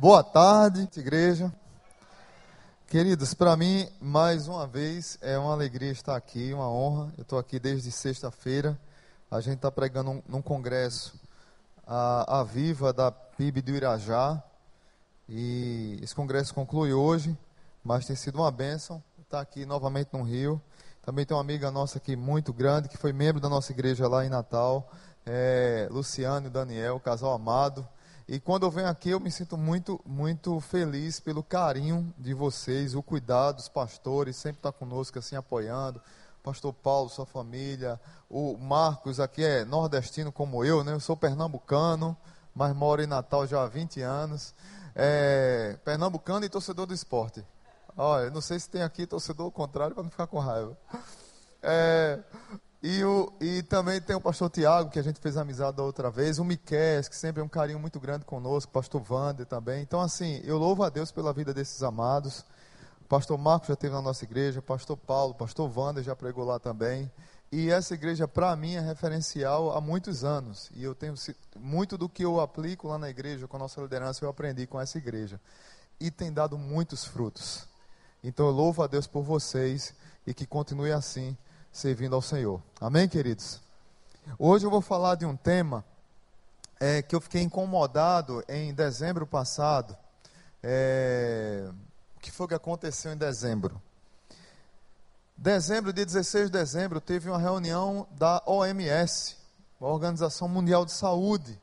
Boa tarde, igreja. Queridos, para mim, mais uma vez, é uma alegria estar aqui, uma honra. Eu estou aqui desde sexta-feira. A gente está pregando um, num congresso a, a Viva da PIB do Irajá. E esse congresso conclui hoje, mas tem sido uma bênção estar aqui novamente no Rio. Também tem uma amiga nossa aqui muito grande, que foi membro da nossa igreja lá em Natal, é, Luciano e Daniel, casal amado. E quando eu venho aqui, eu me sinto muito, muito feliz pelo carinho de vocês, o cuidado dos pastores, sempre está conosco assim, apoiando. Pastor Paulo, sua família, o Marcos aqui é nordestino como eu, né? Eu sou pernambucano, mas moro em Natal já há 20 anos. É, pernambucano e torcedor do esporte. Olha, não sei se tem aqui torcedor contrário para não ficar com raiva. É, e, o, e também tem o pastor Tiago, que a gente fez amizade da outra vez, o Miquel, que sempre é um carinho muito grande conosco, o pastor Wander também. Então, assim, eu louvo a Deus pela vida desses amados. O pastor Marcos já esteve na nossa igreja, o pastor Paulo, o pastor Wander já pregou lá também. E essa igreja, para mim, é referencial há muitos anos. E eu tenho muito do que eu aplico lá na igreja, com a nossa liderança, eu aprendi com essa igreja. E tem dado muitos frutos. Então eu louvo a Deus por vocês e que continue assim, servindo ao Senhor. Amém, queridos? Hoje eu vou falar de um tema é, que eu fiquei incomodado em dezembro passado. É, o que foi que aconteceu em dezembro? Dezembro, dia 16 de dezembro, teve uma reunião da OMS, a Organização Mundial de Saúde.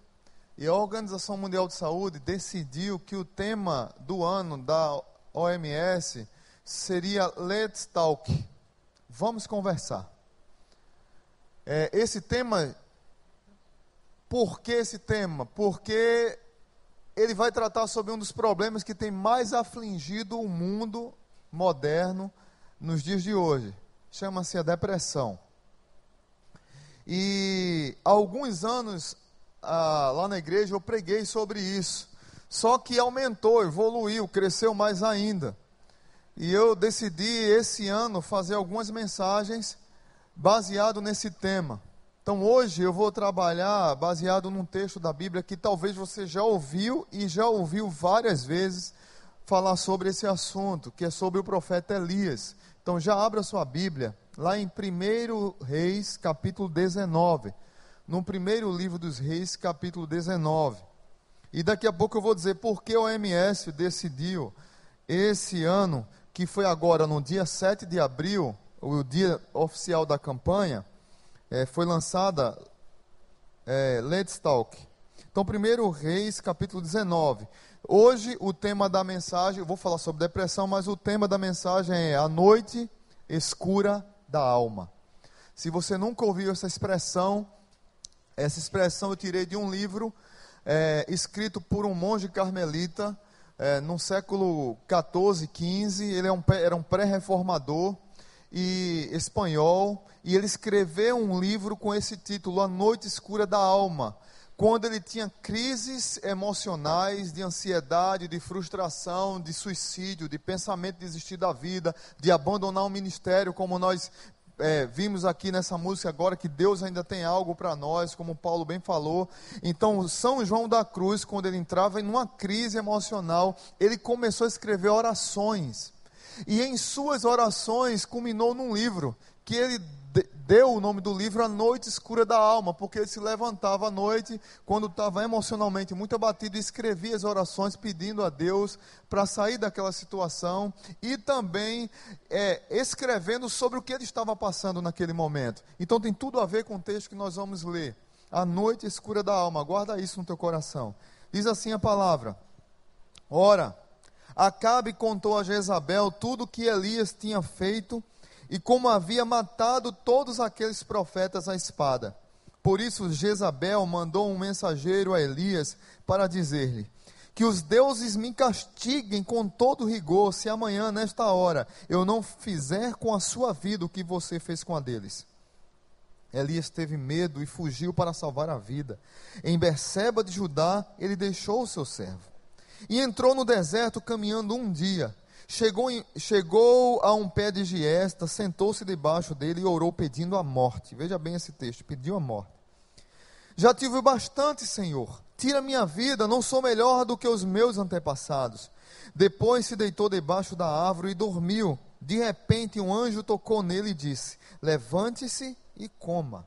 E a Organização Mundial de Saúde decidiu que o tema do ano da OMS seria Let's Talk. Vamos conversar. É, esse tema, por que esse tema? Porque ele vai tratar sobre um dos problemas que tem mais afligido o mundo moderno nos dias de hoje. Chama-se a depressão. E há alguns anos, ah, lá na igreja, eu preguei sobre isso. Só que aumentou, evoluiu, cresceu mais ainda. E eu decidi esse ano fazer algumas mensagens baseado nesse tema. Então hoje eu vou trabalhar baseado num texto da Bíblia que talvez você já ouviu e já ouviu várias vezes falar sobre esse assunto, que é sobre o profeta Elias. Então já abra sua Bíblia lá em 1 Reis, capítulo 19. No primeiro livro dos Reis, capítulo 19. E daqui a pouco eu vou dizer por que o OMS decidiu esse ano que foi agora no dia 7 de abril, o dia oficial da campanha, é, foi lançada é, Let's Talk. Então, primeiro Reis, capítulo 19. Hoje, o tema da mensagem, eu vou falar sobre depressão, mas o tema da mensagem é a noite escura da alma. Se você nunca ouviu essa expressão, essa expressão eu tirei de um livro é, escrito por um monge carmelita é, no século 14, 15, ele é um, era um pré-reformador e espanhol, e ele escreveu um livro com esse título, A Noite Escura da Alma, quando ele tinha crises emocionais, de ansiedade, de frustração, de suicídio, de pensamento de desistir da vida, de abandonar o ministério, como nós é, vimos aqui nessa música agora que Deus ainda tem algo para nós, como Paulo bem falou. Então, São João da Cruz, quando ele entrava em uma crise emocional, ele começou a escrever orações. E em suas orações culminou num livro que ele deu o nome do livro A Noite Escura da Alma, porque ele se levantava à noite, quando estava emocionalmente muito abatido, e escrevia as orações pedindo a Deus para sair daquela situação e também é, escrevendo sobre o que ele estava passando naquele momento. Então tem tudo a ver com o texto que nós vamos ler. A Noite Escura da Alma, guarda isso no teu coração. Diz assim a palavra: Ora, Acabe contou a Jezabel tudo o que Elias tinha feito e como havia matado todos aqueles profetas à espada. Por isso Jezabel mandou um mensageiro a Elias para dizer-lhe: Que os deuses me castiguem com todo rigor, se amanhã, nesta hora, eu não fizer com a sua vida o que você fez com a deles. Elias teve medo e fugiu para salvar a vida. Em Berseba de Judá, ele deixou o seu servo. E entrou no deserto caminhando um dia Chegou, em, chegou a um pé de giesta, sentou-se debaixo dele e orou pedindo a morte. Veja bem esse texto: pediu a morte. Já tive bastante, Senhor. Tira minha vida, não sou melhor do que os meus antepassados. Depois se deitou debaixo da árvore e dormiu. De repente, um anjo tocou nele e disse: Levante-se e coma.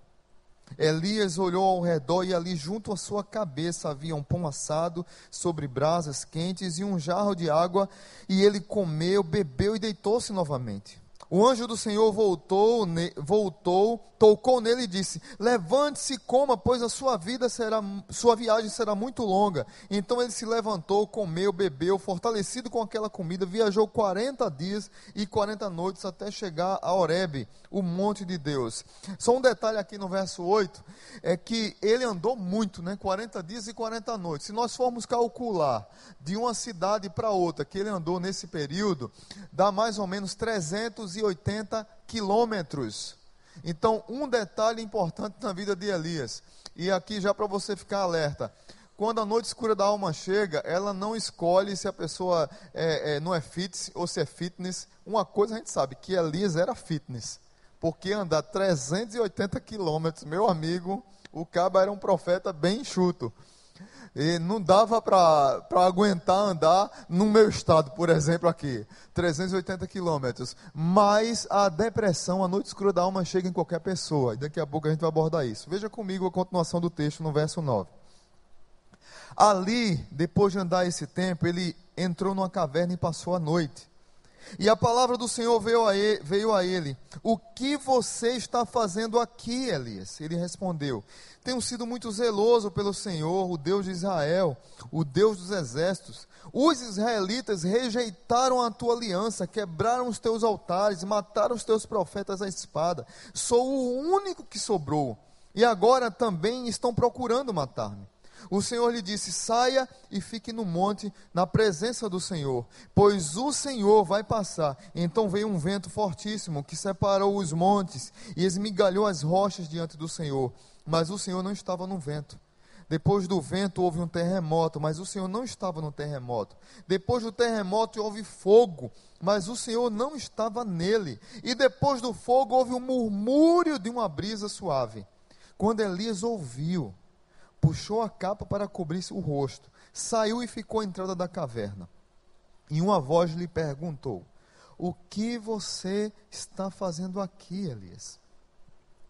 Elias olhou ao redor e ali junto à sua cabeça havia um pão assado sobre brasas quentes e um jarro de água, e ele comeu, bebeu e deitou-se novamente. O anjo do Senhor voltou, voltou, tocou nele e disse: Levante-se e coma, pois a sua vida será, sua viagem será muito longa. Então ele se levantou, comeu, bebeu, fortalecido com aquela comida, viajou 40 dias e 40 noites até chegar a Horebe, o monte de Deus. Só um detalhe aqui no verso 8 é que ele andou muito, né? 40 dias e 40 noites. Se nós formos calcular de uma cidade para outra que ele andou nesse período, dá mais ou menos 300 280 quilômetros. Então, um detalhe importante na vida de Elias, e aqui já para você ficar alerta: quando a noite escura da alma chega, ela não escolhe se a pessoa é, é, não é fitness ou se é fitness. Uma coisa a gente sabe, que Elias era fitness, porque andar 380 quilômetros, meu amigo, o cabo era um profeta bem enxuto. E não dava para aguentar andar no meu estado, por exemplo, aqui, 380 quilômetros. Mas a depressão, a noite escura da alma chega em qualquer pessoa. E daqui a pouco a gente vai abordar isso. Veja comigo a continuação do texto no verso 9. Ali, depois de andar esse tempo, ele entrou numa caverna e passou a noite. E a palavra do Senhor veio a, ele, veio a ele: O que você está fazendo aqui, Elias? Ele respondeu: Tenho sido muito zeloso pelo Senhor, o Deus de Israel, o Deus dos exércitos. Os israelitas rejeitaram a tua aliança, quebraram os teus altares, mataram os teus profetas à espada. Sou o único que sobrou. E agora também estão procurando matar-me. O Senhor lhe disse: Saia e fique no monte, na presença do Senhor, pois o Senhor vai passar. Então veio um vento fortíssimo que separou os montes e esmigalhou as rochas diante do Senhor. Mas o Senhor não estava no vento. Depois do vento houve um terremoto, mas o Senhor não estava no terremoto. Depois do terremoto houve fogo, mas o Senhor não estava nele. E depois do fogo houve um murmúrio de uma brisa suave. Quando Elias ouviu, puxou a capa para cobrir o rosto, saiu e ficou à entrada da caverna. E uma voz lhe perguntou: O que você está fazendo aqui, Elias?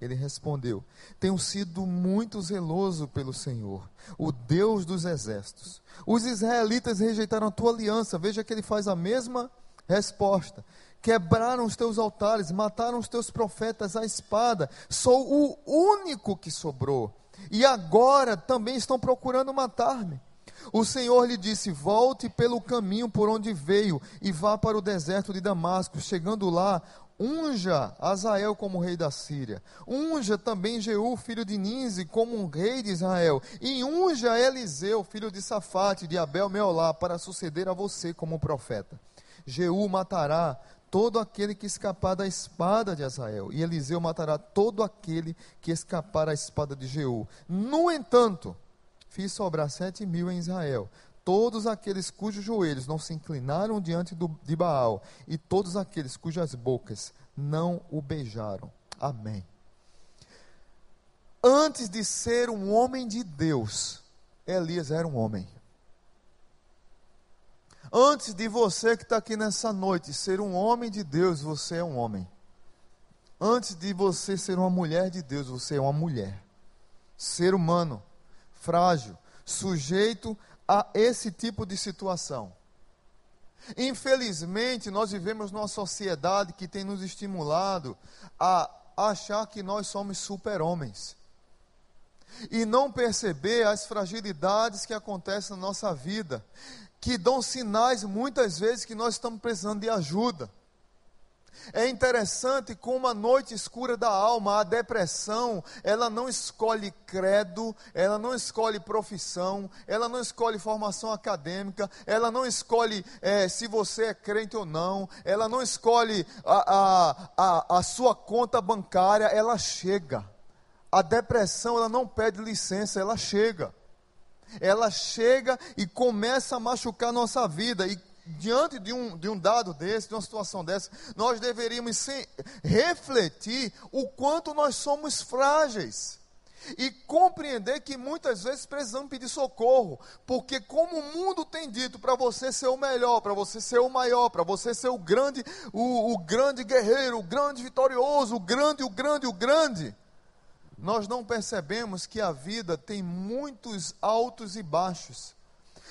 Ele respondeu: Tenho sido muito zeloso pelo Senhor, o Deus dos exércitos. Os israelitas rejeitaram a tua aliança. Veja que ele faz a mesma resposta. Quebraram os teus altares, mataram os teus profetas à espada. Sou o único que sobrou e agora também estão procurando matar-me. O Senhor lhe disse: Volte pelo caminho por onde veio e vá para o deserto de Damasco. Chegando lá, unja Azael como rei da Síria. Unja também Jeú, filho de Ninze, como um rei de Israel. E unja Eliseu, filho de Safate, de Abel Meolá, para suceder a você como profeta. Jeú matará todo aquele que escapar da espada de Azael, e Eliseu matará todo aquele que escapar da espada de Jeú. No entanto, fiz sobrar sete mil em Israel, todos aqueles cujos joelhos não se inclinaram diante do, de Baal, e todos aqueles cujas bocas não o beijaram. Amém. Antes de ser um homem de Deus, Elias era um homem. Antes de você que está aqui nessa noite ser um homem de Deus, você é um homem. Antes de você ser uma mulher de Deus, você é uma mulher. Ser humano, frágil, sujeito a esse tipo de situação. Infelizmente, nós vivemos numa sociedade que tem nos estimulado a achar que nós somos super-homens e não perceber as fragilidades que acontecem na nossa vida que dão sinais muitas vezes que nós estamos precisando de ajuda. É interessante como a noite escura da alma, a depressão, ela não escolhe credo, ela não escolhe profissão, ela não escolhe formação acadêmica, ela não escolhe é, se você é crente ou não, ela não escolhe a, a, a, a sua conta bancária, ela chega. A depressão, ela não pede licença, ela chega ela chega e começa a machucar nossa vida. E diante de um, de um dado desse, de uma situação dessa, nós deveríamos refletir o quanto nós somos frágeis. e compreender que muitas vezes precisamos pedir socorro, porque como o mundo tem dito para você ser o melhor, para você ser o maior, para você ser o grande, o, o grande guerreiro, o grande vitorioso, o grande, o grande, o grande, nós não percebemos que a vida tem muitos altos e baixos.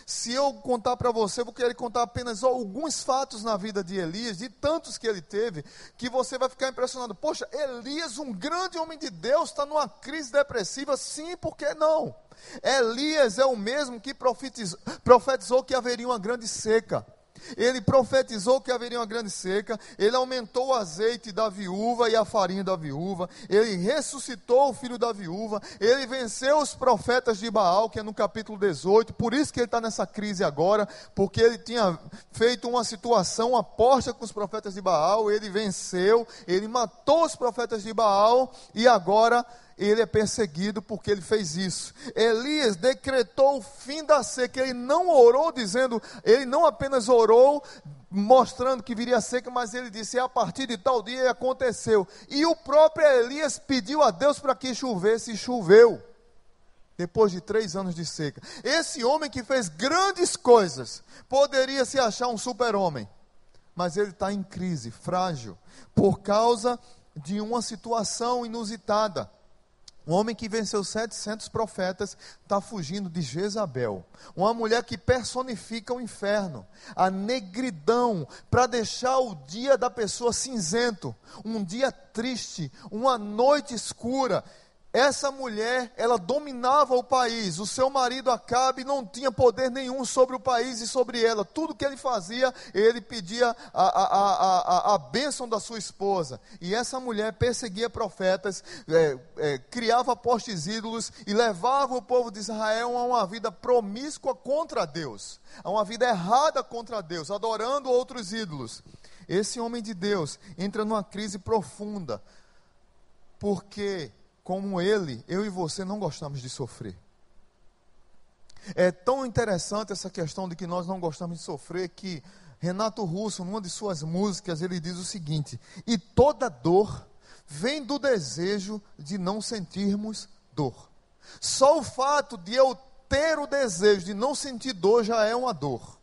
Se eu contar para você, vou querer contar apenas alguns fatos na vida de Elias, de tantos que ele teve, que você vai ficar impressionado. Poxa, Elias, um grande homem de Deus, está numa crise depressiva? Sim, por que não? Elias é o mesmo que profetizou, profetizou que haveria uma grande seca. Ele profetizou que haveria uma grande seca, ele aumentou o azeite da viúva e a farinha da viúva, ele ressuscitou o filho da viúva, ele venceu os profetas de Baal, que é no capítulo 18, por isso que ele está nessa crise agora, porque ele tinha feito uma situação, uma porta com os profetas de Baal, ele venceu, ele matou os profetas de Baal e agora ele é perseguido porque ele fez isso. Elias decretou o fim da seca, ele não orou dizendo, ele não apenas orou mostrando que viria seca, mas ele disse: a partir de tal dia aconteceu. E o próprio Elias pediu a Deus para que chovesse e choveu. Depois de três anos de seca. Esse homem que fez grandes coisas, poderia se achar um super-homem, mas ele está em crise, frágil, por causa de uma situação inusitada. Um homem que venceu 700 profetas está fugindo de Jezabel. Uma mulher que personifica o inferno, a negridão, para deixar o dia da pessoa cinzento, um dia triste, uma noite escura. Essa mulher, ela dominava o país. O seu marido Acabe não tinha poder nenhum sobre o país e sobre ela. Tudo que ele fazia, ele pedia a, a, a, a, bênção da sua esposa. E essa mulher perseguia profetas, é, é, criava postes ídolos e levava o povo de Israel a uma vida promíscua contra Deus, a uma vida errada contra Deus, adorando outros ídolos. Esse homem de Deus entra numa crise profunda, porque como ele, eu e você não gostamos de sofrer. É tão interessante essa questão de que nós não gostamos de sofrer que Renato Russo, numa de suas músicas, ele diz o seguinte: "E toda dor vem do desejo de não sentirmos dor. Só o fato de eu ter o desejo de não sentir dor já é uma dor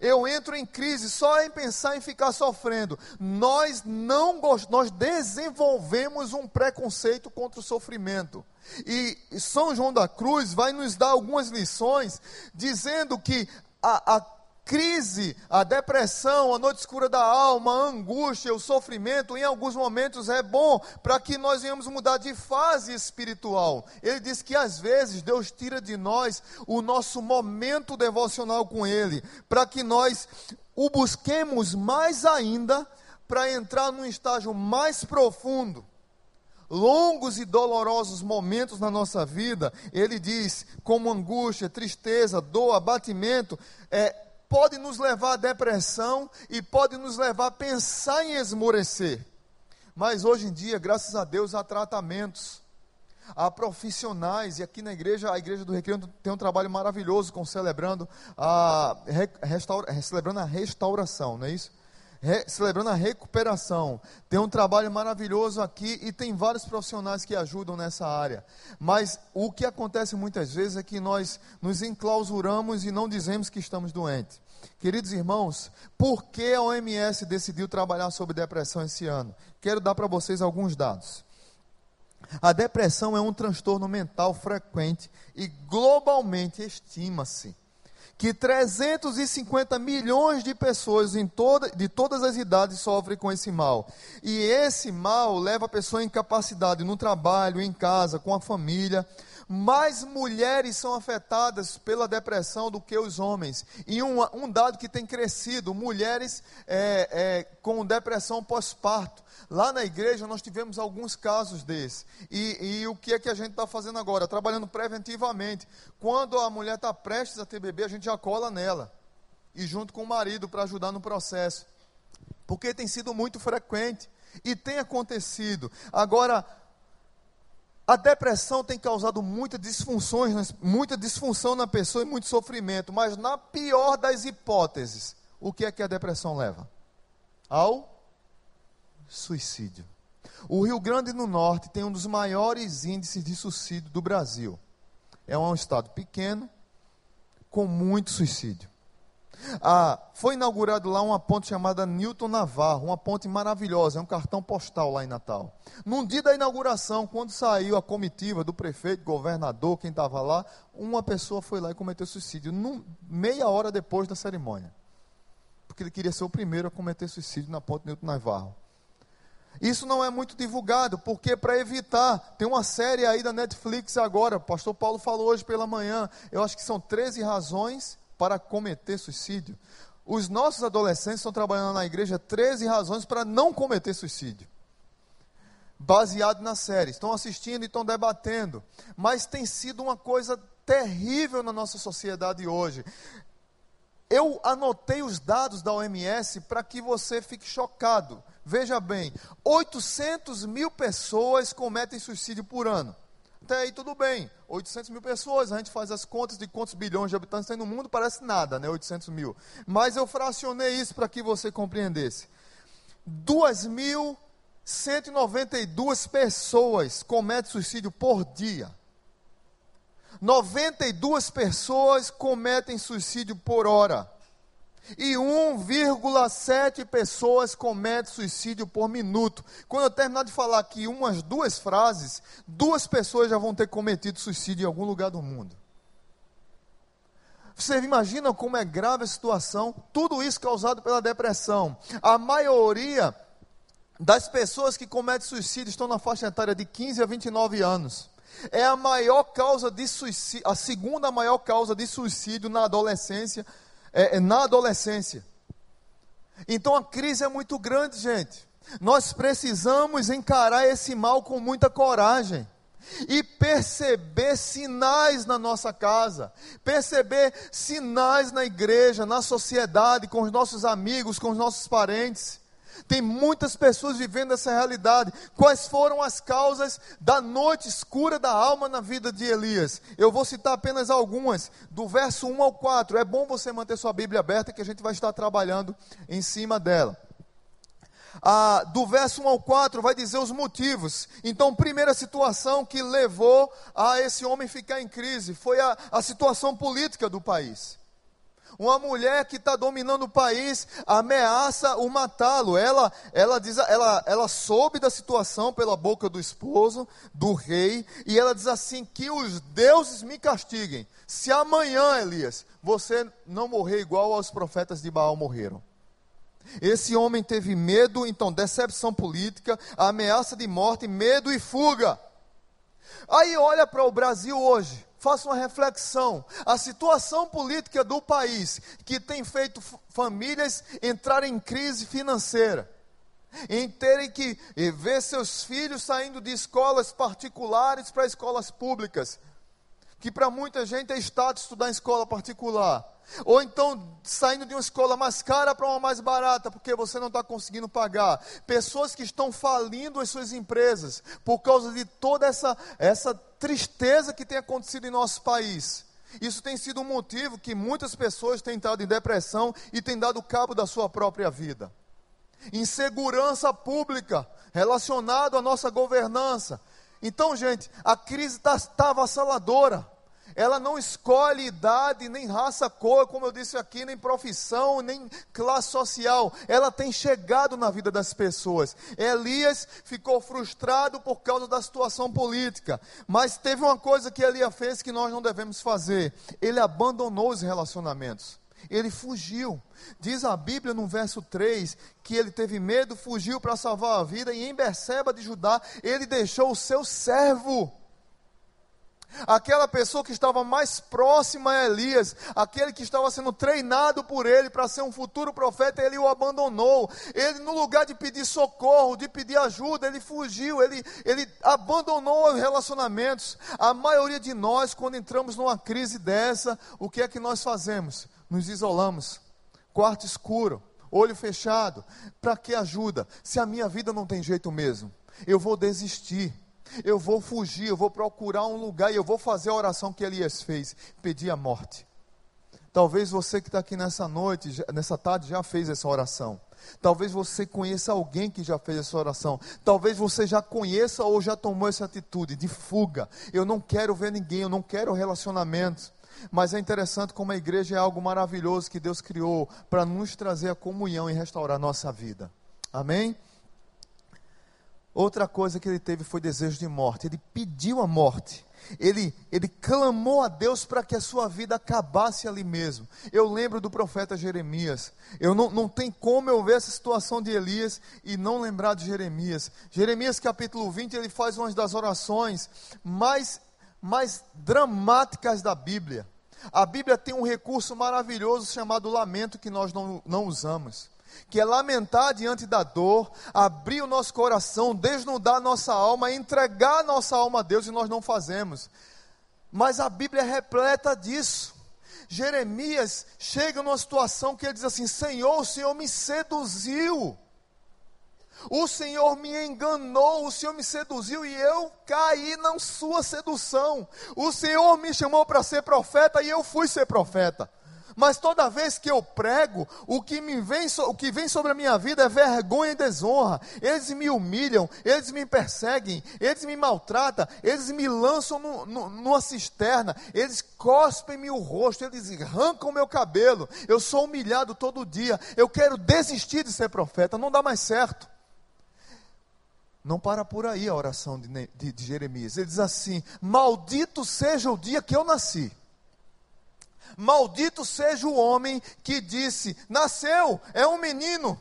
eu entro em crise só em pensar em ficar sofrendo. Nós não nós desenvolvemos um preconceito contra o sofrimento. E São João da Cruz vai nos dar algumas lições dizendo que a, a crise, a depressão, a noite escura da alma, a angústia, o sofrimento, em alguns momentos é bom para que nós venhamos mudar de fase espiritual. Ele diz que às vezes Deus tira de nós o nosso momento devocional com Ele, para que nós o busquemos mais ainda para entrar num estágio mais profundo longos e dolorosos momentos na nossa vida, ele diz, como angústia, tristeza, dor, abatimento, é, pode nos levar à depressão e pode nos levar a pensar em esmorecer. Mas hoje em dia, graças a Deus, há tratamentos, há profissionais, e aqui na igreja, a igreja do Recreio tem um trabalho maravilhoso com celebrando a, restaura, celebrando a restauração, não é isso? Re, celebrando a recuperação. Tem um trabalho maravilhoso aqui e tem vários profissionais que ajudam nessa área. Mas o que acontece muitas vezes é que nós nos enclausuramos e não dizemos que estamos doentes. Queridos irmãos, por que a OMS decidiu trabalhar sobre depressão esse ano? Quero dar para vocês alguns dados. A depressão é um transtorno mental frequente e globalmente estima-se que 350 milhões de pessoas em toda, de todas as idades sofrem com esse mal. E esse mal leva a pessoa à incapacidade no trabalho, em casa, com a família mais mulheres são afetadas pela depressão do que os homens. E um, um dado que tem crescido: mulheres é, é, com depressão pós-parto. Lá na igreja nós tivemos alguns casos desses. E, e o que é que a gente está fazendo agora? Trabalhando preventivamente. Quando a mulher está prestes a ter bebê, a gente já cola nela. E junto com o marido para ajudar no processo. Porque tem sido muito frequente. E tem acontecido. Agora, a depressão tem causado muitas disfunções, muita disfunção na pessoa e muito sofrimento, mas na pior das hipóteses, o que é que a depressão leva? Ao suicídio. O Rio Grande do Norte tem um dos maiores índices de suicídio do Brasil. É um estado pequeno, com muito suicídio. Ah, foi inaugurado lá uma ponte chamada Newton Navarro, uma ponte maravilhosa, é um cartão postal lá em Natal. Num dia da inauguração, quando saiu a comitiva do prefeito, governador, quem estava lá, uma pessoa foi lá e cometeu suicídio, num, meia hora depois da cerimônia. Porque ele queria ser o primeiro a cometer suicídio na ponte Newton Navarro. Isso não é muito divulgado, porque para evitar, tem uma série aí da Netflix agora, o pastor Paulo falou hoje pela manhã, eu acho que são 13 razões para cometer suicídio. Os nossos adolescentes estão trabalhando na igreja 13 razões para não cometer suicídio. Baseado na série. Estão assistindo e estão debatendo. Mas tem sido uma coisa terrível na nossa sociedade hoje. Eu anotei os dados da OMS para que você fique chocado. Veja bem, 800 mil pessoas cometem suicídio por ano. Até aí tudo bem, 800 mil pessoas, a gente faz as contas de quantos bilhões de habitantes tem no mundo, parece nada, né, 800 mil. Mas eu fracionei isso para que você compreendesse. 2.192 pessoas cometem suicídio por dia. 92 pessoas cometem suicídio por hora e 1,7 pessoas cometem suicídio por minuto. Quando eu terminar de falar aqui umas duas frases, duas pessoas já vão ter cometido suicídio em algum lugar do mundo. Você imagina como é grave a situação? Tudo isso causado pela depressão. A maioria das pessoas que cometem suicídio estão na faixa etária de 15 a 29 anos. É a maior causa de suicídio, a segunda maior causa de suicídio na adolescência é, é na adolescência. Então a crise é muito grande, gente. Nós precisamos encarar esse mal com muita coragem e perceber sinais na nossa casa, perceber sinais na igreja, na sociedade, com os nossos amigos, com os nossos parentes. Tem muitas pessoas vivendo essa realidade. Quais foram as causas da noite escura da alma na vida de Elias? Eu vou citar apenas algumas, do verso 1 ao 4. É bom você manter sua Bíblia aberta que a gente vai estar trabalhando em cima dela. Ah, do verso 1 ao 4 vai dizer os motivos. Então, primeira situação que levou a esse homem ficar em crise foi a, a situação política do país. Uma mulher que está dominando o país ameaça o matá-lo. Ela, ela, diz, ela, ela soube da situação pela boca do esposo, do rei, e ela diz assim: que os deuses me castiguem. Se amanhã, Elias, você não morrer igual aos profetas de Baal morreram. Esse homem teve medo, então, decepção política, ameaça de morte, medo e fuga. Aí olha para o Brasil hoje faça uma reflexão. A situação política do país que tem feito famílias entrarem em crise financeira, em terem que ver seus filhos saindo de escolas particulares para escolas públicas, que para muita gente é status estudar em escola particular. Ou então saindo de uma escola mais cara para uma mais barata, porque você não está conseguindo pagar. Pessoas que estão falindo as suas empresas por causa de toda essa, essa tristeza que tem acontecido em nosso país. Isso tem sido um motivo que muitas pessoas têm entrado em depressão e têm dado cabo da sua própria vida. Insegurança pública relacionado à nossa governança. Então, gente, a crise está tá avassaladora ela não escolhe idade, nem raça, cor, como eu disse aqui, nem profissão, nem classe social. Ela tem chegado na vida das pessoas. Elias ficou frustrado por causa da situação política. Mas teve uma coisa que Elias fez que nós não devemos fazer: ele abandonou os relacionamentos. Ele fugiu. Diz a Bíblia no verso 3 que ele teve medo, fugiu para salvar a vida, e em Berseba de Judá, ele deixou o seu servo Aquela pessoa que estava mais próxima a Elias, aquele que estava sendo treinado por ele para ser um futuro profeta, ele o abandonou. Ele, no lugar de pedir socorro, de pedir ajuda, ele fugiu, ele, ele abandonou os relacionamentos. A maioria de nós, quando entramos numa crise dessa, o que é que nós fazemos? Nos isolamos, quarto escuro, olho fechado. Para que ajuda? Se a minha vida não tem jeito mesmo, eu vou desistir eu vou fugir, eu vou procurar um lugar e eu vou fazer a oração que Elias fez, pedir a morte. Talvez você que está aqui nessa noite, nessa tarde, já fez essa oração. Talvez você conheça alguém que já fez essa oração. Talvez você já conheça ou já tomou essa atitude de fuga. Eu não quero ver ninguém, eu não quero relacionamento. Mas é interessante como a igreja é algo maravilhoso que Deus criou para nos trazer a comunhão e restaurar nossa vida. Amém? Outra coisa que ele teve foi desejo de morte. Ele pediu a morte. Ele, ele clamou a Deus para que a sua vida acabasse ali mesmo. Eu lembro do profeta Jeremias. Eu não, não tem como eu ver essa situação de Elias e não lembrar de Jeremias. Jeremias capítulo 20, ele faz uma das orações mais, mais dramáticas da Bíblia. A Bíblia tem um recurso maravilhoso chamado lamento que nós não, não usamos que é lamentar diante da dor, abrir o nosso coração, desnudar nossa alma, entregar nossa alma a Deus e nós não fazemos. Mas a Bíblia é repleta disso. Jeremias chega numa situação que ele diz assim: Senhor, o Senhor me seduziu. O Senhor me enganou, o Senhor me seduziu e eu caí na sua sedução. O Senhor me chamou para ser profeta e eu fui ser profeta. Mas toda vez que eu prego, o que, me vem, o que vem sobre a minha vida é vergonha e desonra. Eles me humilham, eles me perseguem, eles me maltratam, eles me lançam no, no, numa cisterna, eles cospem-me o rosto, eles arrancam o meu cabelo. Eu sou humilhado todo dia. Eu quero desistir de ser profeta, não dá mais certo. Não para por aí a oração de, de, de Jeremias. Ele diz assim: Maldito seja o dia que eu nasci. Maldito seja o homem que disse: Nasceu, é um menino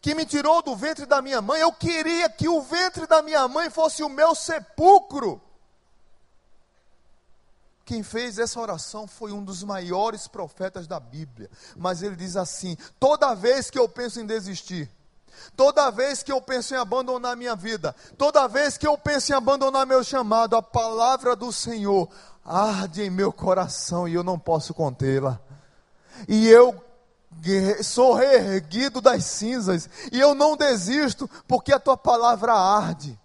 que me tirou do ventre da minha mãe. Eu queria que o ventre da minha mãe fosse o meu sepulcro. Quem fez essa oração foi um dos maiores profetas da Bíblia. Mas ele diz assim: toda vez que eu penso em desistir, toda vez que eu penso em abandonar minha vida, toda vez que eu penso em abandonar meu chamado, a palavra do Senhor arde em meu coração e eu não posso contê-la. E eu sou reerguido das cinzas e eu não desisto porque a tua palavra arde.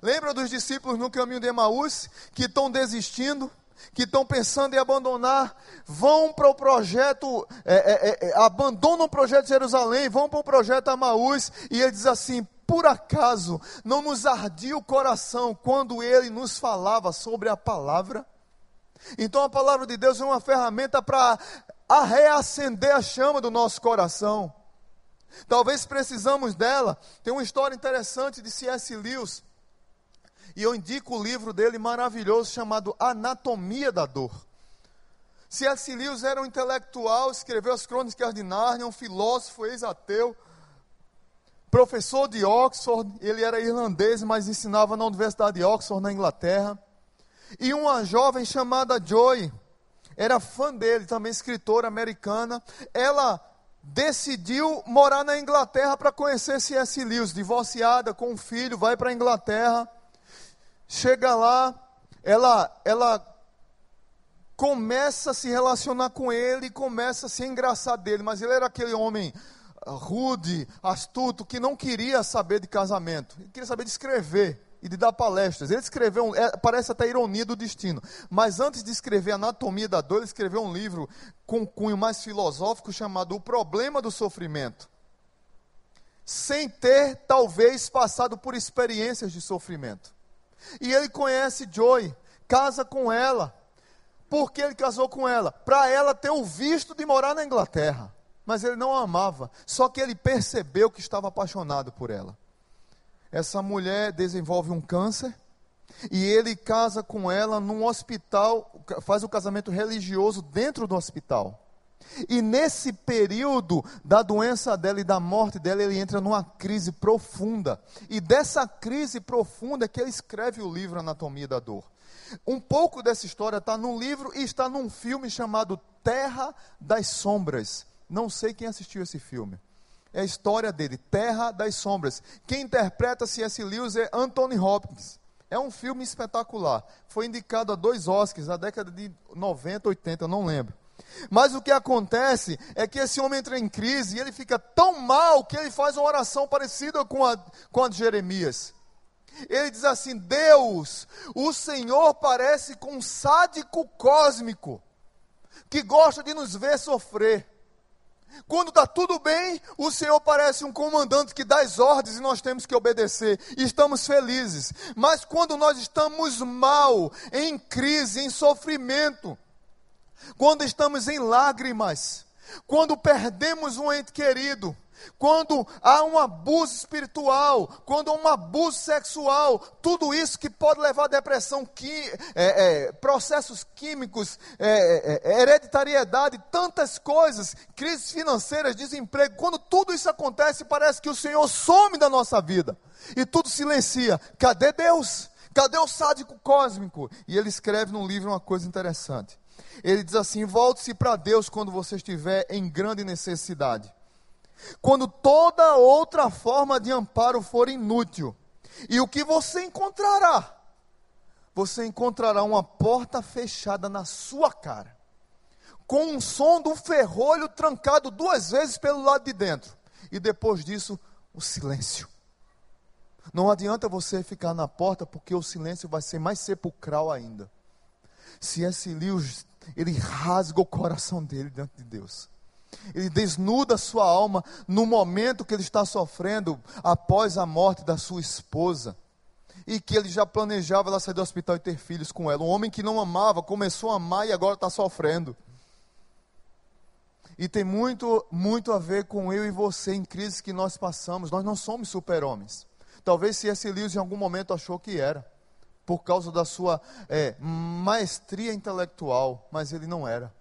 Lembra dos discípulos no caminho de Emaús que estão desistindo? que estão pensando em abandonar, vão para o projeto, é, é, é, abandonam o projeto de Jerusalém, vão para o projeto Amaús, e ele diz assim: por acaso não nos ardia o coração quando ele nos falava sobre a palavra? Então a palavra de Deus é uma ferramenta para reacender a chama do nosso coração. Talvez precisamos dela. Tem uma história interessante de C.S. Lewis. E eu indico o livro dele maravilhoso chamado Anatomia da Dor. C.S. Lewis era um intelectual, escreveu as Crônicas de Nárnia, um filósofo ex-ateu, professor de Oxford, ele era irlandês, mas ensinava na Universidade de Oxford, na Inglaterra. E uma jovem chamada Joy, era fã dele, também escritora americana. Ela decidiu morar na Inglaterra para conhecer C.S. Lewis, divorciada com um filho, vai para a Inglaterra. Chega lá, ela, ela começa a se relacionar com ele, começa a se engraçar dele, mas ele era aquele homem rude, astuto, que não queria saber de casamento, ele queria saber de escrever e de dar palestras. Ele escreveu, é, parece até ironia do destino, mas antes de escrever Anatomia da Dor, ele escreveu um livro com cunho mais filosófico chamado O Problema do Sofrimento. Sem ter, talvez, passado por experiências de sofrimento. E ele conhece Joy, casa com ela. Por que ele casou com ela? Para ela ter o visto de morar na Inglaterra. Mas ele não a amava, só que ele percebeu que estava apaixonado por ela. Essa mulher desenvolve um câncer e ele casa com ela num hospital, faz o casamento religioso dentro do hospital. E nesse período da doença dela e da morte dela, ele entra numa crise profunda. E dessa crise profunda é que ele escreve o livro Anatomia da Dor. Um pouco dessa história está num livro e está num filme chamado Terra das Sombras. Não sei quem assistiu esse filme. É a história dele, Terra das Sombras. Quem interpreta C.S. Lewis é Anthony Hopkins. É um filme espetacular. Foi indicado a dois Oscars na década de 90, 80, eu não lembro. Mas o que acontece é que esse homem entra em crise e ele fica tão mal que ele faz uma oração parecida com a, com a de Jeremias. Ele diz assim: Deus, o Senhor parece com um sádico cósmico que gosta de nos ver sofrer. Quando está tudo bem, o Senhor parece um comandante que dá as ordens e nós temos que obedecer. E estamos felizes. Mas quando nós estamos mal, em crise, em sofrimento, quando estamos em lágrimas, quando perdemos um ente querido, quando há um abuso espiritual, quando há um abuso sexual, tudo isso que pode levar a depressão, é, é, processos químicos, é, é, é, hereditariedade, tantas coisas, crises financeiras, desemprego, quando tudo isso acontece, parece que o Senhor some da nossa vida e tudo silencia. Cadê Deus? Cadê o sádico cósmico? E ele escreve num livro uma coisa interessante. Ele diz assim: volte-se para Deus quando você estiver em grande necessidade quando toda outra forma de amparo for inútil. E o que você encontrará? Você encontrará uma porta fechada na sua cara, com um som do ferrolho trancado duas vezes pelo lado de dentro. E depois disso, o silêncio. Não adianta você ficar na porta, porque o silêncio vai ser mais sepulcral ainda. Se esse Lewis, ele rasga o coração dele diante de Deus. Ele desnuda sua alma no momento que ele está sofrendo após a morte da sua esposa. E que ele já planejava ela sair do hospital e ter filhos com ela. Um homem que não amava, começou a amar e agora está sofrendo. E tem muito, muito a ver com eu e você em crises que nós passamos. Nós não somos super-homens. Talvez se esse Lewis em algum momento achou que era, por causa da sua é, maestria intelectual, mas ele não era.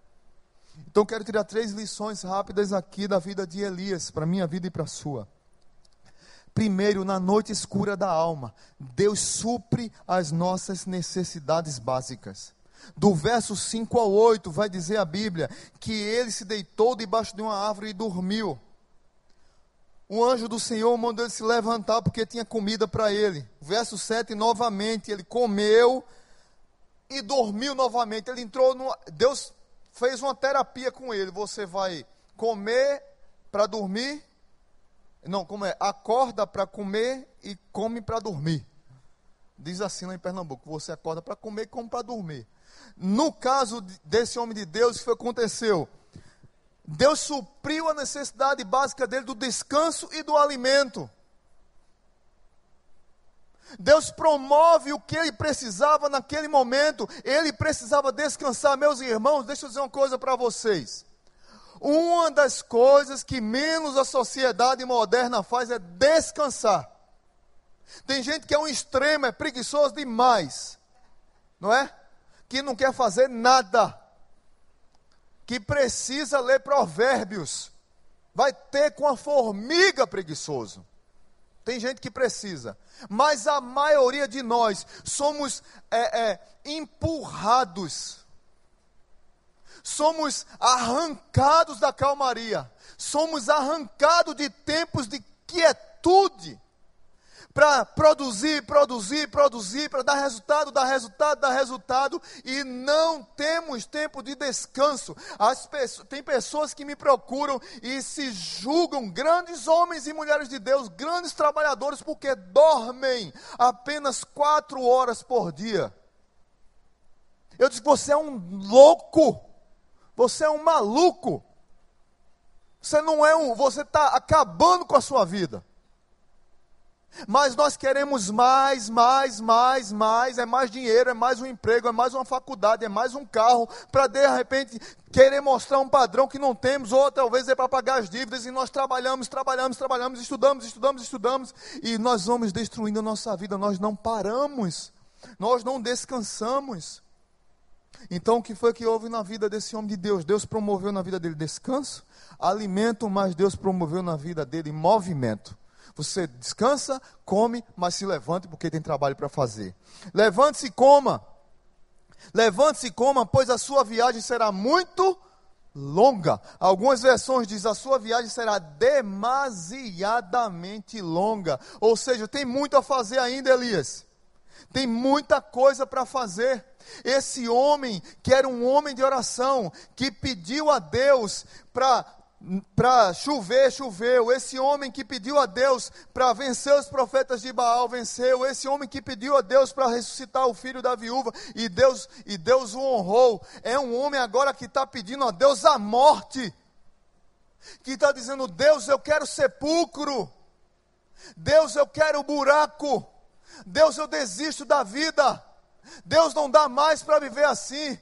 Então quero tirar três lições rápidas aqui da vida de Elias, para minha vida e para a sua. Primeiro, na noite escura da alma, Deus supre as nossas necessidades básicas. Do verso 5 ao 8, vai dizer a Bíblia que ele se deitou debaixo de uma árvore e dormiu. O anjo do Senhor mandou ele se levantar porque tinha comida para ele. Verso 7, novamente, ele comeu e dormiu novamente. Ele entrou no. Deus fez uma terapia com ele. Você vai comer para dormir. Não, como é? Acorda para comer e come para dormir. Diz assim lá em Pernambuco: você acorda para comer e come para dormir. No caso desse homem de Deus, o que aconteceu? Deus supriu a necessidade básica dele do descanso e do alimento. Deus promove o que ele precisava naquele momento. Ele precisava descansar. Meus irmãos, deixa eu dizer uma coisa para vocês. Uma das coisas que menos a sociedade moderna faz é descansar. Tem gente que é um extremo, é preguiçoso demais, não é? Que não quer fazer nada, que precisa ler provérbios, vai ter com a formiga preguiçoso. Tem gente que precisa, mas a maioria de nós somos é, é, empurrados, somos arrancados da calmaria, somos arrancados de tempos de quietude para produzir, produzir, produzir, para dar resultado, dar resultado, dar resultado, e não temos tempo de descanso. As pessoas, tem pessoas que me procuram e se julgam grandes homens e mulheres de Deus, grandes trabalhadores, porque dormem apenas quatro horas por dia. Eu digo, você é um louco, você é um maluco. Você não é um, você está acabando com a sua vida. Mas nós queremos mais, mais, mais, mais, é mais dinheiro, é mais um emprego, é mais uma faculdade, é mais um carro, para de repente querer mostrar um padrão que não temos, ou talvez é para pagar as dívidas, e nós trabalhamos, trabalhamos, trabalhamos, estudamos, estudamos, estudamos, e nós vamos destruindo a nossa vida, nós não paramos, nós não descansamos. Então, o que foi que houve na vida desse homem de Deus? Deus promoveu na vida dele descanso, alimento, mas Deus promoveu na vida dele movimento. Você descansa, come, mas se levante porque tem trabalho para fazer. Levante-se e coma. Levante-se e coma, pois a sua viagem será muito longa. Algumas versões dizem a sua viagem será demasiadamente longa. Ou seja, tem muito a fazer ainda, Elias. Tem muita coisa para fazer. Esse homem, que era um homem de oração, que pediu a Deus para para chover, choveu. Esse homem que pediu a Deus para vencer os profetas de Baal, venceu. Esse homem que pediu a Deus para ressuscitar o filho da viúva e Deus e Deus o honrou. É um homem agora que está pedindo a Deus a morte, que está dizendo: Deus, eu quero sepulcro. Deus, eu quero buraco. Deus, eu desisto da vida. Deus não dá mais para viver assim.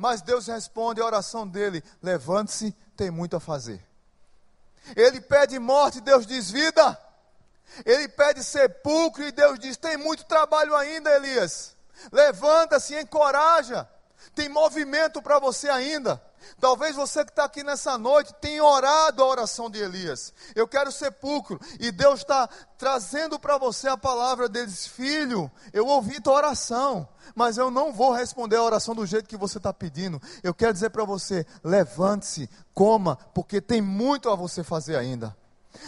Mas Deus responde a oração dele: levante-se, tem muito a fazer. Ele pede morte, Deus diz vida. Ele pede sepulcro e Deus diz: tem muito trabalho ainda, Elias. Levanta-se, encoraja. Tem movimento para você ainda. Talvez você que está aqui nessa noite tenha orado a oração de Elias. Eu quero sepulcro. E Deus está trazendo para você a palavra deles: Filho, eu ouvi tua oração, mas eu não vou responder a oração do jeito que você está pedindo. Eu quero dizer para você: levante-se, coma, porque tem muito a você fazer ainda.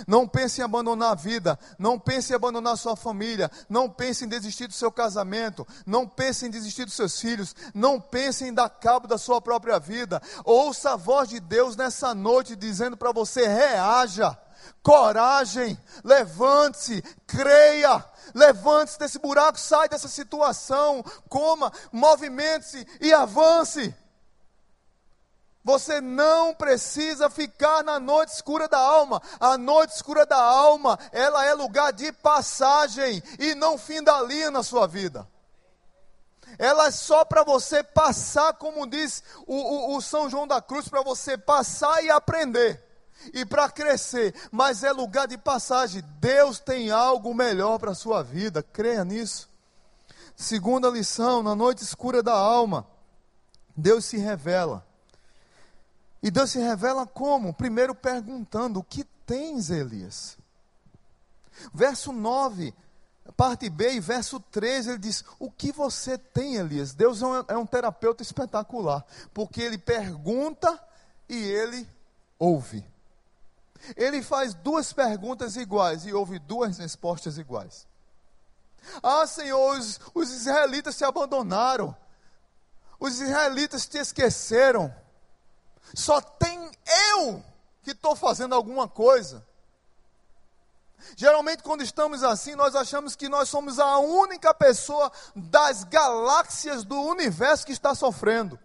Não pense em abandonar a vida, não pense em abandonar sua família, não pense em desistir do seu casamento, não pense em desistir dos seus filhos, não pense em dar cabo da sua própria vida. Ouça a voz de Deus nessa noite dizendo para você: reaja, coragem, levante-se, creia. Levante-se desse buraco, sai dessa situação, coma, movimente-se e avance. Você não precisa ficar na noite escura da alma. A noite escura da alma, ela é lugar de passagem e não fim da linha na sua vida. Ela é só para você passar, como diz o, o, o São João da Cruz, para você passar e aprender e para crescer, mas é lugar de passagem. Deus tem algo melhor para a sua vida, creia nisso. Segunda lição, na noite escura da alma, Deus se revela. E Deus se revela como? Primeiro perguntando: O que tens, Elias? Verso 9, parte B, e verso 13, ele diz: O que você tem, Elias? Deus é um, é um terapeuta espetacular, porque ele pergunta e ele ouve. Ele faz duas perguntas iguais e ouve duas respostas iguais. Ah, Senhor, os, os israelitas se abandonaram, os israelitas te esqueceram. Só tem eu que estou fazendo alguma coisa. Geralmente, quando estamos assim, nós achamos que nós somos a única pessoa das galáxias do universo que está sofrendo.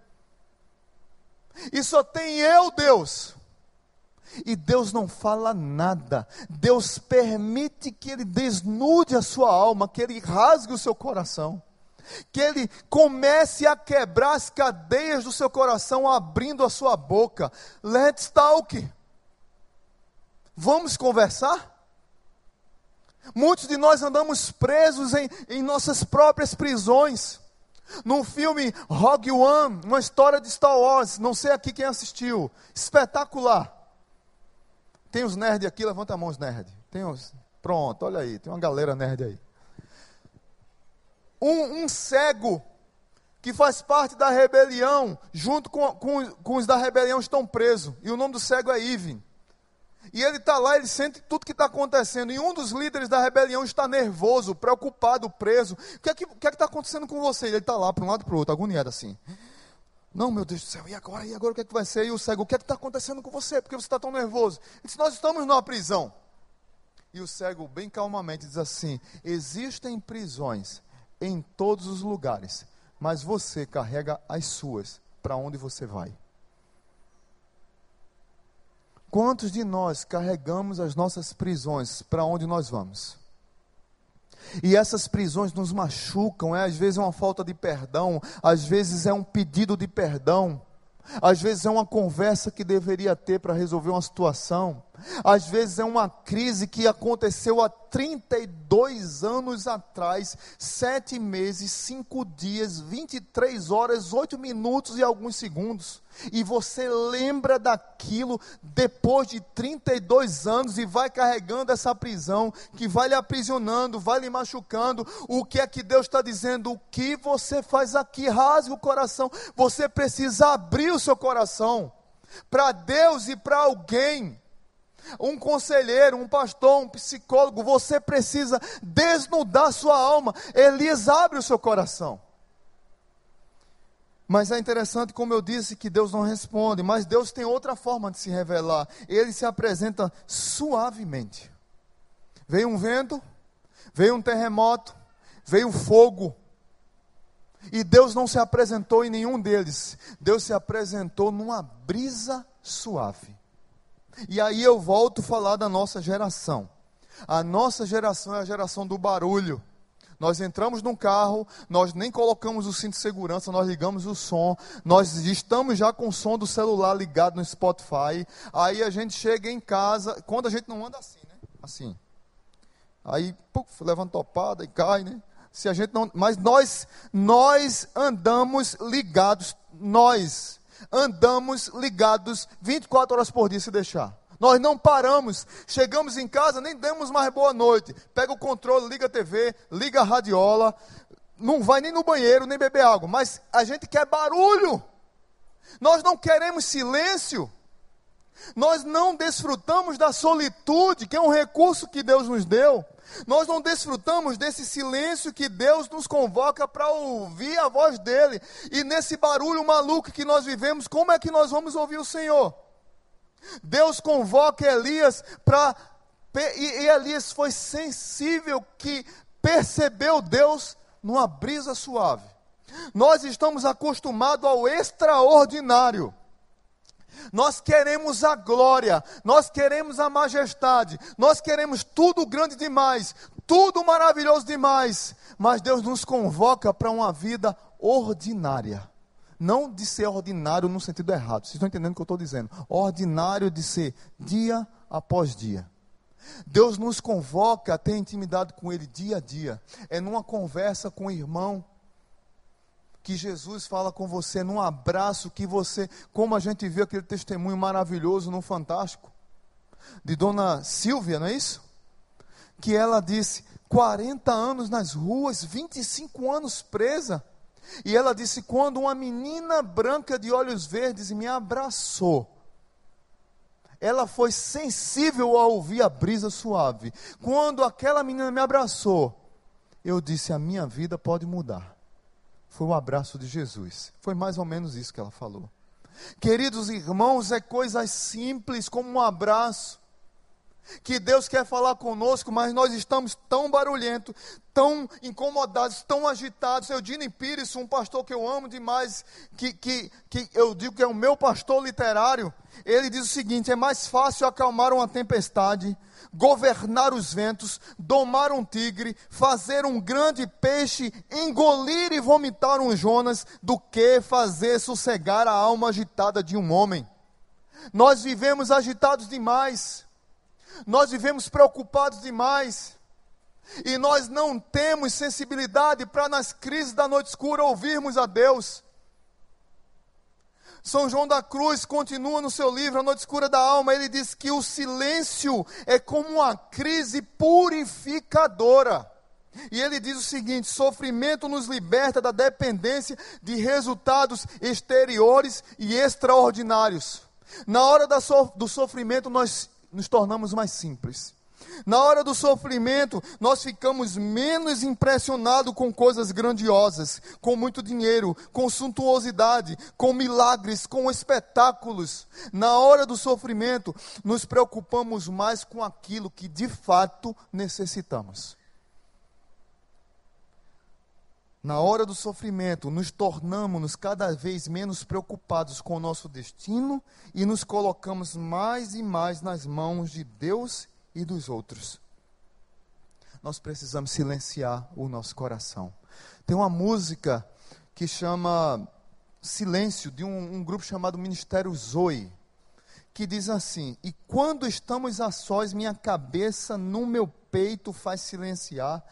E só tem eu, Deus. E Deus não fala nada. Deus permite que Ele desnude a sua alma, que Ele rasgue o seu coração que ele comece a quebrar as cadeias do seu coração, abrindo a sua boca. Let's talk. Vamos conversar? Muitos de nós andamos presos em, em nossas próprias prisões. Num filme Rogue One, uma história de Star Wars, não sei aqui quem assistiu, espetacular. Tem os nerds aqui, levanta a mão os nerds. Tem os, pronto, olha aí, tem uma galera nerd aí um, um cego que faz parte da rebelião, junto com, com, com, os da rebelião, estão presos. E o nome do cego é Ivan. E ele está lá, ele sente tudo que está acontecendo. E um dos líderes da rebelião está nervoso, preocupado, preso. O que é que é está acontecendo com você? Ele está lá, para um lado e para o outro, agoniado assim. Não, meu Deus do céu, e agora? E agora o que é que vai ser? E o cego, o que é que está acontecendo com você? Por que você está tão nervoso? Ele disse, nós estamos numa prisão. E o cego, bem calmamente, diz assim: existem prisões em todos os lugares, mas você carrega as suas para onde você vai. Quantos de nós carregamos as nossas prisões para onde nós vamos? E essas prisões nos machucam, é, às vezes é uma falta de perdão, às vezes é um pedido de perdão, às vezes é uma conversa que deveria ter para resolver uma situação, às vezes é uma crise que aconteceu há 32 anos atrás, sete meses, cinco dias, 23 horas, 8 minutos e alguns segundos. E você lembra daquilo depois de 32 anos e vai carregando essa prisão que vai lhe aprisionando, vai lhe machucando. O que é que Deus está dizendo? O que você faz aqui? Rasgue o coração. Você precisa abrir o seu coração para Deus e para alguém um conselheiro, um pastor, um psicólogo, você precisa desnudar sua alma. Elias abre o seu coração. Mas é interessante, como eu disse, que Deus não responde, mas Deus tem outra forma de se revelar. Ele se apresenta suavemente. Veio um vento, veio um terremoto, veio fogo. E Deus não se apresentou em nenhum deles. Deus se apresentou numa brisa suave. E aí eu volto a falar da nossa geração. A nossa geração é a geração do barulho. Nós entramos num carro, nós nem colocamos o cinto de segurança, nós ligamos o som, nós estamos já com o som do celular ligado no Spotify. Aí a gente chega em casa, quando a gente não anda assim, né? Assim. Aí, puf, levanta topada e cai, né? Se a gente não, mas nós nós andamos ligados, nós andamos ligados 24 horas por dia se deixar. Nós não paramos. Chegamos em casa, nem demos mais boa noite. Pega o controle, liga a TV, liga a radiola. Não vai nem no banheiro, nem beber água. Mas a gente quer barulho. Nós não queremos silêncio. Nós não desfrutamos da solitude, que é um recurso que Deus nos deu. Nós não desfrutamos desse silêncio que Deus nos convoca para ouvir a voz dele. E nesse barulho maluco que nós vivemos, como é que nós vamos ouvir o Senhor? Deus convoca Elias para. E Elias foi sensível que percebeu Deus numa brisa suave. Nós estamos acostumados ao extraordinário. Nós queremos a glória, nós queremos a majestade, nós queremos tudo grande demais, tudo maravilhoso demais, mas Deus nos convoca para uma vida ordinária. Não de ser ordinário no sentido errado. Vocês estão entendendo o que eu estou dizendo? Ordinário de ser dia após dia. Deus nos convoca a ter intimidade com Ele dia a dia. É numa conversa com o irmão que Jesus fala com você, num abraço que você, como a gente viu aquele testemunho maravilhoso no Fantástico, de Dona Silvia, não é isso? Que ela disse: 40 anos nas ruas, 25 anos presa. E ela disse: quando uma menina branca de olhos verdes me abraçou, ela foi sensível a ouvir a brisa suave. Quando aquela menina me abraçou, eu disse: a minha vida pode mudar. Foi o abraço de Jesus. Foi mais ou menos isso que ela falou. Queridos irmãos, é coisas simples como um abraço que Deus quer falar conosco, mas nós estamos tão barulhentos, tão incomodados, tão agitados. Eudine Pires, um pastor que eu amo demais, que, que, que eu digo que é o meu pastor literário, ele diz o seguinte: é mais fácil acalmar uma tempestade, governar os ventos, domar um tigre, fazer um grande peixe, engolir e vomitar um Jonas, do que fazer sossegar a alma agitada de um homem. Nós vivemos agitados demais nós vivemos preocupados demais. E nós não temos sensibilidade para, nas crises da noite escura, ouvirmos a Deus. São João da Cruz continua no seu livro, A Noite Escura da Alma, ele diz que o silêncio é como uma crise purificadora. E ele diz o seguinte: sofrimento nos liberta da dependência de resultados exteriores e extraordinários. Na hora do sofrimento, nós nos tornamos mais simples. Na hora do sofrimento, nós ficamos menos impressionados com coisas grandiosas, com muito dinheiro, com suntuosidade, com milagres, com espetáculos. Na hora do sofrimento, nos preocupamos mais com aquilo que de fato necessitamos. Na hora do sofrimento, nos tornamos cada vez menos preocupados com o nosso destino e nos colocamos mais e mais nas mãos de Deus e dos outros. Nós precisamos silenciar o nosso coração. Tem uma música que chama Silêncio, de um, um grupo chamado Ministério Zoe, que diz assim: E quando estamos a sós, minha cabeça no meu peito faz silenciar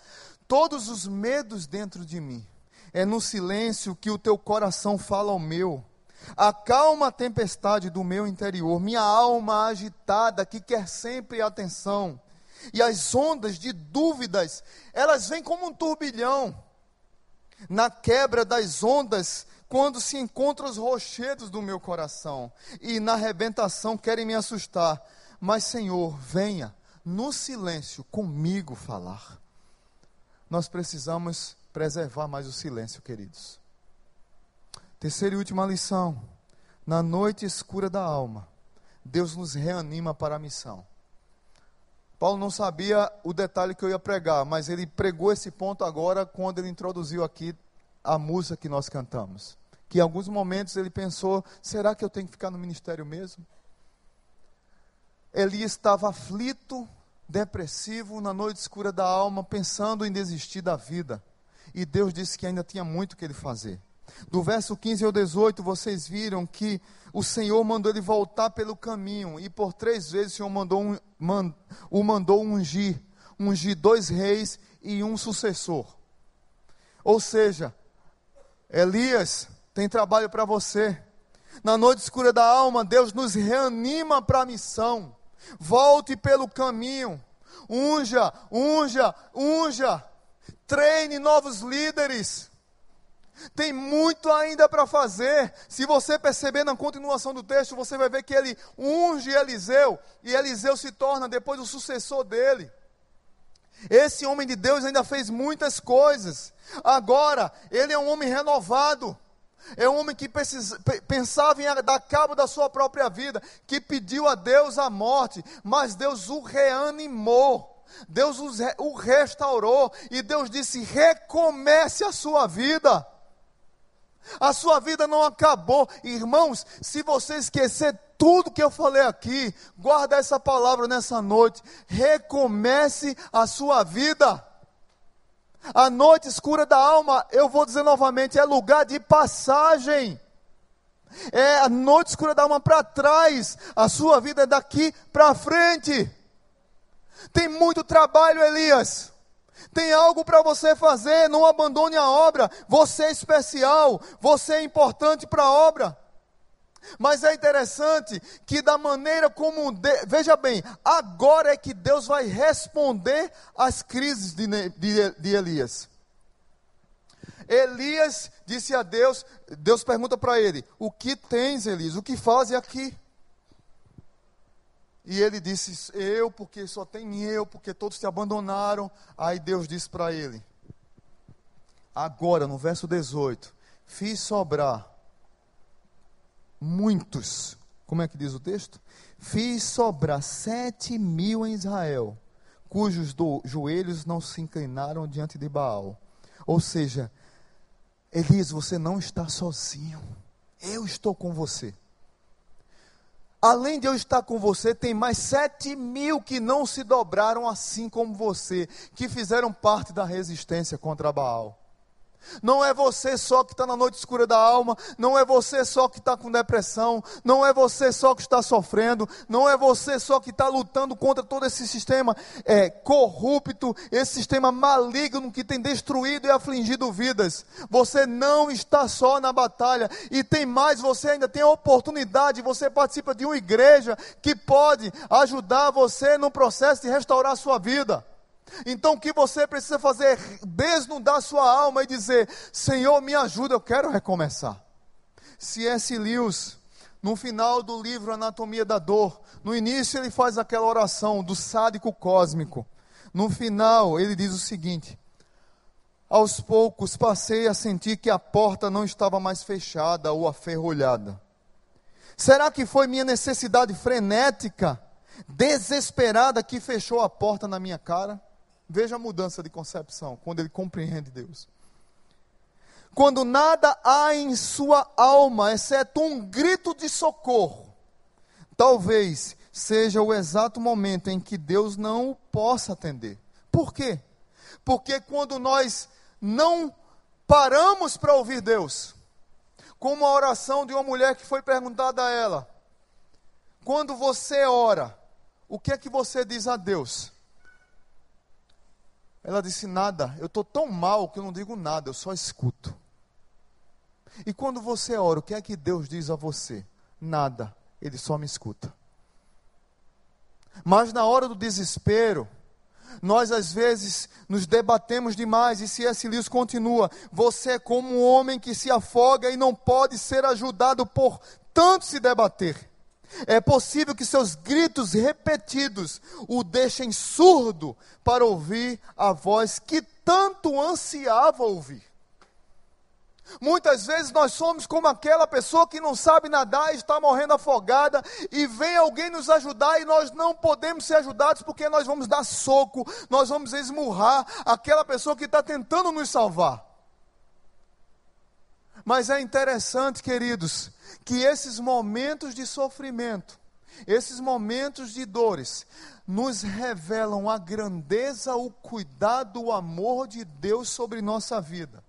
todos os medos dentro de mim. É no silêncio que o teu coração fala ao meu. Acalma a tempestade do meu interior, minha alma agitada que quer sempre atenção. E as ondas de dúvidas, elas vêm como um turbilhão. Na quebra das ondas, quando se encontram os rochedos do meu coração, e na arrebentação querem me assustar. Mas, Senhor, venha no silêncio comigo falar nós precisamos preservar mais o silêncio, queridos. Terceira e última lição: na noite escura da alma, Deus nos reanima para a missão. Paulo não sabia o detalhe que eu ia pregar, mas ele pregou esse ponto agora quando ele introduziu aqui a música que nós cantamos. Que em alguns momentos ele pensou: será que eu tenho que ficar no ministério mesmo? Elias estava aflito, depressivo, na noite escura da alma, pensando em desistir da vida. E Deus disse que ainda tinha muito que ele fazer. Do verso 15 ao 18, vocês viram que o Senhor mandou ele voltar pelo caminho, e por três vezes o Senhor mandou um, man, o mandou ungir ungir dois reis e um sucessor. Ou seja, Elias tem trabalho para você. Na noite escura da alma, Deus nos reanima para a missão. Volte pelo caminho. Unja, unja, unja. Treine novos líderes. Tem muito ainda para fazer. Se você perceber na continuação do texto, você vai ver que ele unge Eliseu e Eliseu se torna depois o sucessor dele. Esse homem de Deus ainda fez muitas coisas. Agora, ele é um homem renovado. É um homem que pensava em dar cabo da sua própria vida, que pediu a Deus a morte, mas Deus o reanimou. Deus o restaurou e Deus disse: recomece a sua vida. A sua vida não acabou. Irmãos, se você esquecer tudo que eu falei aqui, guarda essa palavra nessa noite. Recomece a sua vida. A noite escura da alma, eu vou dizer novamente, é lugar de passagem. É a noite escura da alma para trás. A sua vida é daqui para frente. Tem muito trabalho, Elias. Tem algo para você fazer, não abandone a obra. Você é especial, você é importante para a obra. Mas é interessante que, da maneira como. De... Veja bem, agora é que Deus vai responder às crises de, de, de Elias. Elias disse a Deus: Deus pergunta para ele: O que tens, Elias? O que fazes aqui? E ele disse: Eu, porque só tem eu, porque todos te abandonaram. Aí Deus disse para ele: Agora, no verso 18: Fiz sobrar muitos. Como é que diz o texto? Fiz sobrar sete mil em Israel, cujos do, joelhos não se inclinaram diante de Baal. Ou seja, Elias, você não está sozinho. Eu estou com você além de eu estar com você, tem mais sete mil que não se dobraram assim como você, que fizeram parte da resistência contra Baal. Não é você só que está na noite escura da alma, não é você só que está com depressão, não é você só que está sofrendo, não é você só que está lutando contra todo esse sistema é, corrupto, esse sistema maligno que tem destruído e afligido vidas. Você não está só na batalha, e tem mais, você ainda tem a oportunidade, você participa de uma igreja que pode ajudar você no processo de restaurar a sua vida. Então o que você precisa fazer é desnudar sua alma e dizer: Senhor, me ajuda, eu quero recomeçar. C.S. Lewis, no final do livro Anatomia da Dor, no início ele faz aquela oração do sádico cósmico. No final ele diz o seguinte: Aos poucos passei a sentir que a porta não estava mais fechada ou aferrolhada. Será que foi minha necessidade frenética, desesperada, que fechou a porta na minha cara? Veja a mudança de concepção quando ele compreende Deus. Quando nada há em sua alma, exceto um grito de socorro, talvez seja o exato momento em que Deus não o possa atender. Por quê? Porque quando nós não paramos para ouvir Deus, como a oração de uma mulher que foi perguntada a ela: quando você ora, o que é que você diz a Deus? Ela disse: Nada, eu estou tão mal que eu não digo nada, eu só escuto. E quando você ora, o que é que Deus diz a você? Nada, Ele só me escuta. Mas na hora do desespero, nós às vezes nos debatemos demais, e C.S. Lewis continua: Você é como um homem que se afoga e não pode ser ajudado por tanto se debater. É possível que seus gritos repetidos o deixem surdo para ouvir a voz que tanto ansiava ouvir. Muitas vezes nós somos como aquela pessoa que não sabe nadar e está morrendo afogada, e vem alguém nos ajudar e nós não podemos ser ajudados porque nós vamos dar soco, nós vamos esmurrar aquela pessoa que está tentando nos salvar. Mas é interessante, queridos, que esses momentos de sofrimento, Esses momentos de dores nos revelam a grandeza, o cuidado, o amor de Deus sobre nossa vida.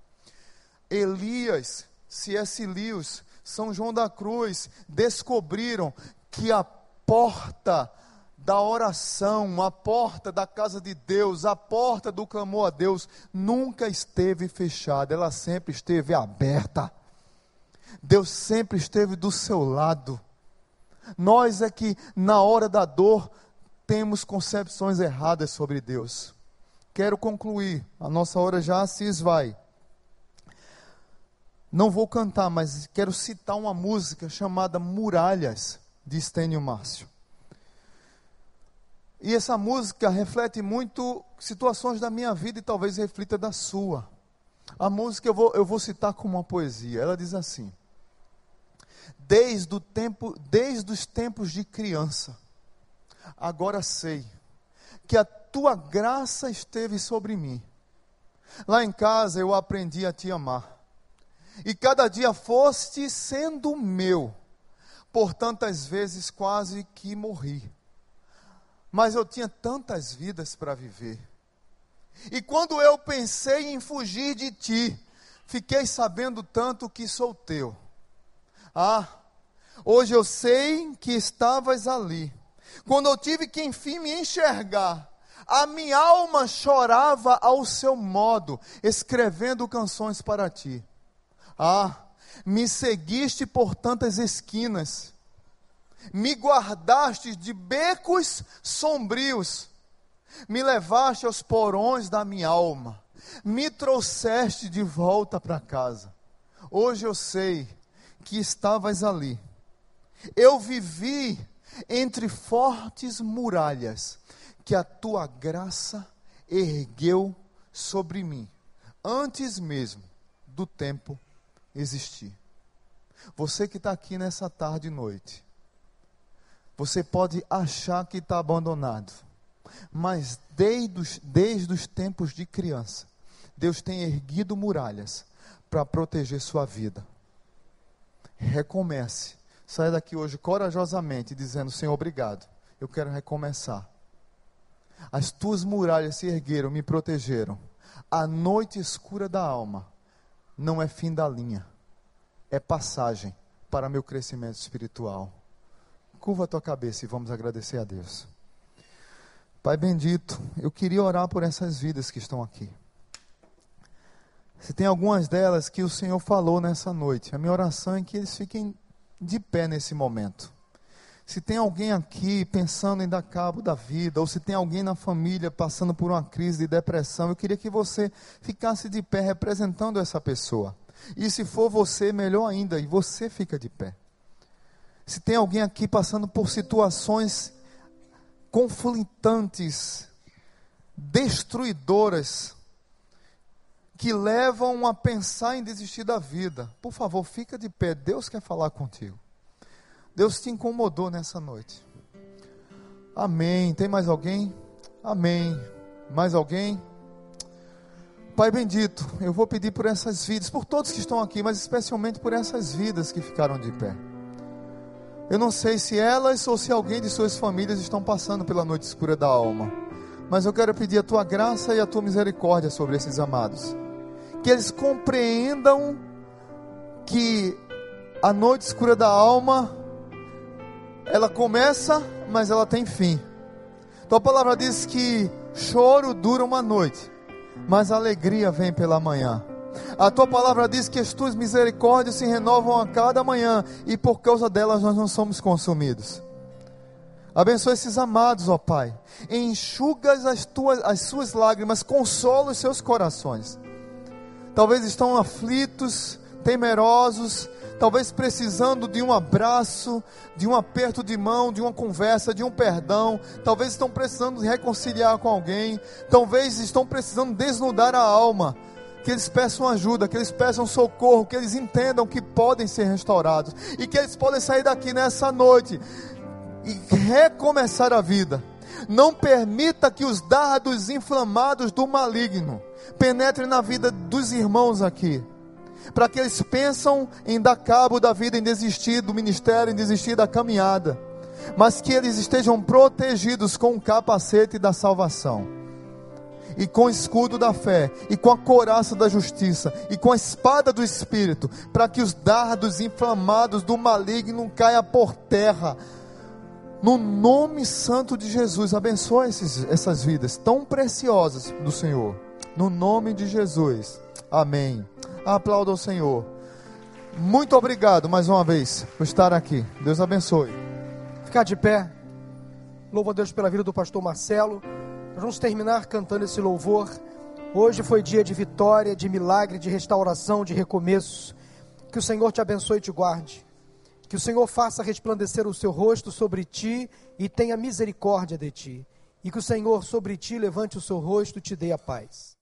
Elias, C.S. Lewis, São João da Cruz descobriram que a porta da oração, a porta da casa de Deus, a porta do clamor a Deus, nunca esteve fechada, ela sempre esteve aberta. Deus sempre esteve do seu lado. Nós é que, na hora da dor, temos concepções erradas sobre Deus. Quero concluir, a nossa hora já se esvai. Não vou cantar, mas quero citar uma música chamada Muralhas, de Estênio Márcio. E essa música reflete muito situações da minha vida e talvez reflita da sua. A música eu vou, eu vou citar como uma poesia. Ela diz assim: Desde o tempo, desde os tempos de criança, agora sei que a tua graça esteve sobre mim. Lá em casa eu aprendi a te amar. E cada dia foste sendo meu. Por tantas vezes quase que morri. Mas eu tinha tantas vidas para viver. E quando eu pensei em fugir de ti, fiquei sabendo tanto que sou teu. Ah, hoje eu sei que estavas ali. Quando eu tive que enfim me enxergar, a minha alma chorava ao seu modo, escrevendo canções para ti. Ah, me seguiste por tantas esquinas, me guardaste de becos sombrios, me levaste aos porões da minha alma, me trouxeste de volta para casa. Hoje eu sei que estavas ali. Eu vivi entre fortes muralhas que a tua graça ergueu sobre mim, antes mesmo do tempo existir. Você que está aqui nessa tarde e noite, você pode achar que está abandonado, mas desde os, desde os tempos de criança, Deus tem erguido muralhas para proteger sua vida recomece. Saia daqui hoje corajosamente dizendo: Senhor, obrigado. Eu quero recomeçar. As tuas muralhas se ergueram, me protegeram. A noite escura da alma não é fim da linha, é passagem para meu crescimento espiritual. Curva a tua cabeça e vamos agradecer a Deus. Pai bendito, eu queria orar por essas vidas que estão aqui. Se tem algumas delas que o Senhor falou nessa noite, a minha oração é que eles fiquem de pé nesse momento. Se tem alguém aqui pensando em dar cabo da vida, ou se tem alguém na família passando por uma crise de depressão, eu queria que você ficasse de pé representando essa pessoa. E se for você, melhor ainda, e você fica de pé. Se tem alguém aqui passando por situações conflitantes, destruidoras, que levam a pensar em desistir da vida. Por favor, fica de pé. Deus quer falar contigo. Deus te incomodou nessa noite. Amém. Tem mais alguém? Amém. Mais alguém? Pai bendito, eu vou pedir por essas vidas, por todos que estão aqui, mas especialmente por essas vidas que ficaram de pé. Eu não sei se elas ou se alguém de suas famílias estão passando pela noite escura da alma, mas eu quero pedir a tua graça e a tua misericórdia sobre esses amados que eles compreendam que a noite escura da alma ela começa, mas ela tem fim. Então a palavra diz que choro dura uma noite, mas alegria vem pela manhã. A tua palavra diz que as tuas misericórdias se renovam a cada manhã e por causa delas nós não somos consumidos. Abençoa esses amados, ó Pai. Enxugas as, tuas, as suas lágrimas, consola os seus corações talvez estão aflitos, temerosos, talvez precisando de um abraço, de um aperto de mão, de uma conversa, de um perdão, talvez estão precisando reconciliar com alguém, talvez estão precisando desnudar a alma. Que eles peçam ajuda, que eles peçam socorro, que eles entendam que podem ser restaurados e que eles podem sair daqui nessa noite e recomeçar a vida. Não permita que os dardos inflamados do maligno penetrem na vida dos irmãos aqui. Para que eles pensam em dar cabo da vida, em desistir do ministério, em desistir da caminhada. mas que eles estejam protegidos com o capacete da salvação e com o escudo da fé, e com a coraça da justiça, e com a espada do Espírito, para que os dardos inflamados do maligno caia por terra. No nome santo de Jesus, abençoe esses, essas vidas tão preciosas do Senhor. No nome de Jesus. Amém. Aplauda o Senhor. Muito obrigado mais uma vez por estar aqui. Deus abençoe. Ficar de pé. Louvo a Deus pela vida do pastor Marcelo. Nós vamos terminar cantando esse louvor. Hoje foi dia de vitória, de milagre, de restauração, de recomeço. Que o Senhor te abençoe e te guarde. Que o Senhor faça resplandecer o seu rosto sobre ti e tenha misericórdia de ti. E que o Senhor sobre ti levante o seu rosto e te dê a paz.